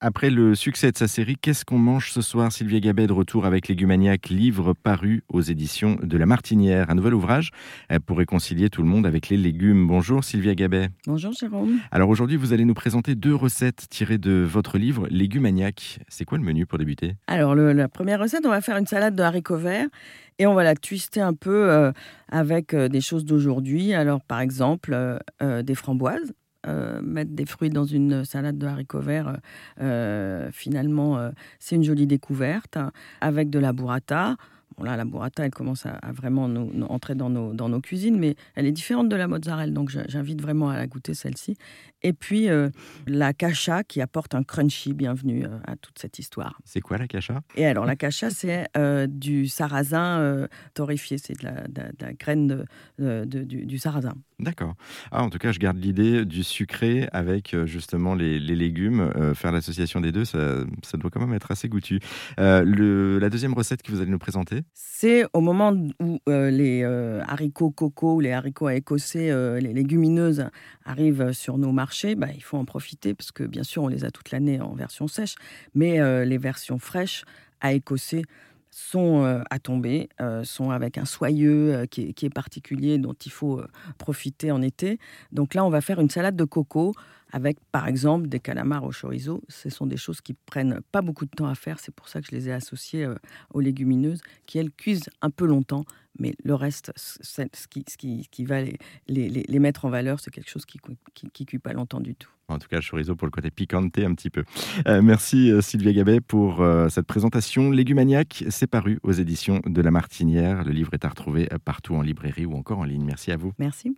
Après le succès de sa série Qu'est-ce qu'on mange ce soir Sylvia Gabet de retour avec Légumaniac, livre paru aux éditions de La Martinière. Un nouvel ouvrage euh, pour réconcilier tout le monde avec les légumes. Bonjour Sylvia Gabet. Bonjour Jérôme. Alors aujourd'hui, vous allez nous présenter deux recettes tirées de votre livre Légumaniac. C'est quoi le menu pour débuter? Alors la première recette, on va faire une salade de haricots verts et on va la twister un peu euh, avec euh, des choses d'aujourd'hui. Alors par exemple, des framboises euh, mettre des fruits dans une salade de haricots verts, euh, finalement, euh, c'est une jolie découverte. Hein, avec de la burrata, là, la burrata, elle commence à, vraiment nous, entrer dans nos, dans nos cuisines, mais elle est différente de la mozzarella, donc j'invite vraiment à la goûter celle-ci. Et puis euh, la cacha qui apporte un crunchy bienvenue euh, à toute cette histoire. C'est quoi la cacha? Et alors la cacha, c'est euh, du sarrasin torréfié, c'est de la, graine de, du, sarrasin. D'accord. Ah, en tout cas, je garde l'idée du sucré avec justement les, légumes. faire l'association des deux, ça, ça, doit quand même être assez goûtu. Le, la deuxième recette que vous allez nous présenter? C'est au moment où euh, les euh, haricots coco ou les haricots à écossais, euh, les légumineuses arrivent sur nos marchés, bah, il faut en profiter parce que bien sûr on les a toute l'année en version sèche, mais les versions fraîches à écossais sont à tomber, sont avec un soyeux qui est, qui, est, particulier dont il faut profiter en été. Donc là, on va faire une salade de coco avec par exemple des calamars au chorizo. Ce sont des choses qui prennent pas beaucoup de temps à faire. C'est pour ça que je les ai associées euh, aux légumineuses, qui elles cuisent un peu longtemps, mais le reste, ce qui, ce qui, qui va les, les, les, mettre en valeur, c'est quelque chose qui ne cuit pas longtemps du tout. En tout cas, chorizo pour le côté piquanté un petit peu. Euh, merci euh, Sylvia Gabet pour cette présentation. Légumaniac, c'est paru aux éditions de La Martinière. Le livre est à retrouver partout en librairie ou encore en ligne. Merci à vous. Merci.